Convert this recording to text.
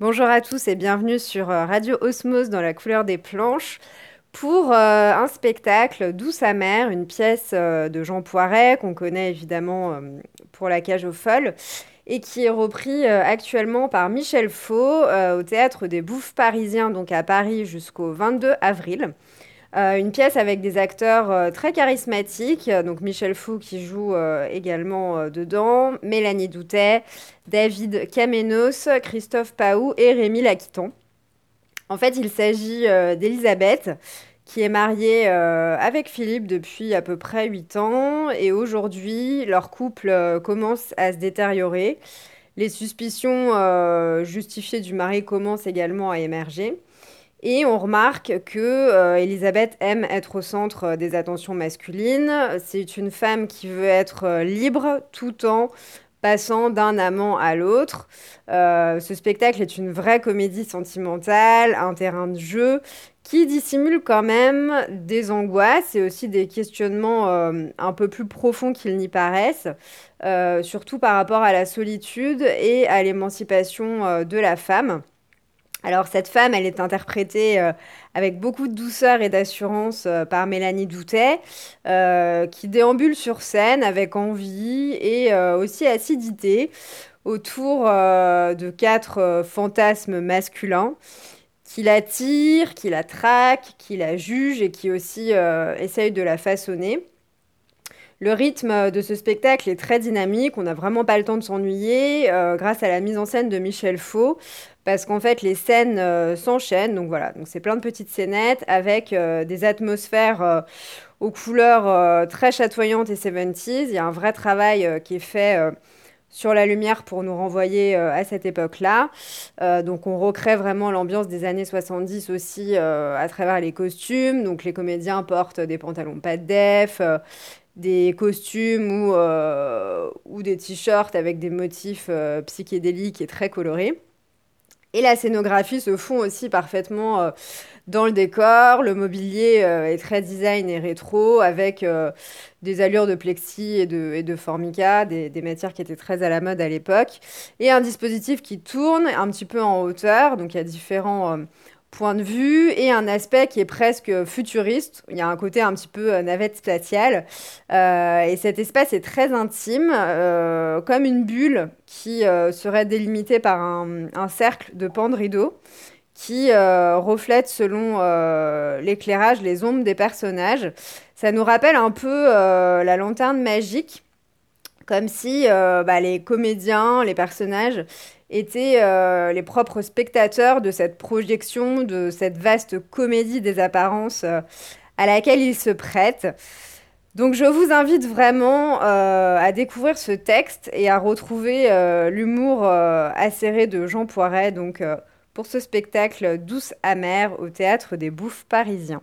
Bonjour à tous et bienvenue sur euh, Radio Osmose dans la couleur des planches pour euh, un spectacle Douce amère, une pièce euh, de Jean Poiret qu'on connaît évidemment pour La cage aux folles et qui est repris actuellement par Michel Faux au théâtre des Bouffes parisiens donc à Paris jusqu'au 22 avril. Euh, une pièce avec des acteurs euh, très charismatiques, donc Michel Fou qui joue euh, également dedans, Mélanie Doutet, David Kamenos, Christophe Paou et Rémi Laquiton. En fait, il s'agit d'Elisabeth qui est mariée avec Philippe depuis à peu près 8 ans et aujourd'hui leur couple commence à se détériorer. Les suspicions justifiées du mari commencent également à émerger. Et on remarque que euh, aime être au centre euh, des attentions masculines. C'est une femme qui veut être euh, libre tout en passant d'un amant à l'autre. Euh, ce spectacle est une vraie comédie sentimentale, un terrain de jeu qui dissimule quand même des angoisses et aussi des questionnements un peu plus profonds qu'ils n'y paraissent, surtout par rapport à la solitude et à l'émancipation de la femme. Alors cette femme, elle est interprétée euh, avec beaucoup de douceur et d'assurance euh, par Mélanie Doutet, euh, qui déambule sur scène avec envie et aussi acidité autour de quatre fantasmes masculins qui la tirent, qui la traquent, qui la jugent et qui aussi essayent de la façonner. Le rythme de ce spectacle est très dynamique, on n'a vraiment pas le temps de s'ennuyer euh, grâce à la mise en scène de Michel Faux, parce qu'en fait les scènes euh, s'enchaînent, donc voilà, donc c'est plein de petites scénettes avec euh, des atmosphères euh, aux couleurs euh, très chatoyantes et 70s. Il y a un vrai travail euh, qui est fait euh, sur la lumière pour nous renvoyer euh, à cette époque-là. Euh, donc on recrée vraiment l'ambiance des années 70 aussi euh, à travers les costumes. Donc les comédiens portent des pantalons pas de def, euh, des costumes ou, euh, ou des t-shirts avec des motifs euh, psychédéliques et très colorés. Et la scénographie se fond aussi parfaitement euh, dans le décor. Le mobilier est très design et rétro, avec des allures de plexi et de, et de formica, des, des matières qui étaient très à la mode à l'époque. Et un dispositif qui tourne un petit peu en hauteur, donc il y a différents points de vue, et un aspect qui est presque futuriste. Il y a un côté un petit peu euh, navette spatiale. Euh, et cet espace est très intime, euh, comme une bulle qui serait délimitée par un, un cercle de pans de rideau qui reflète selon l'éclairage les ombres des personnages. Ça nous rappelle un peu la lanterne magique, comme si euh, bah, les comédiens, les personnages étaient euh, les propres spectateurs de cette projection, de cette vaste comédie des apparences euh, à laquelle ils se prêtent. Donc je vous invite vraiment à découvrir ce texte et à retrouver l'humour acéré de Jean Poiret donc, pour ce spectacle Douce amère au théâtre des Bouffes parisiens.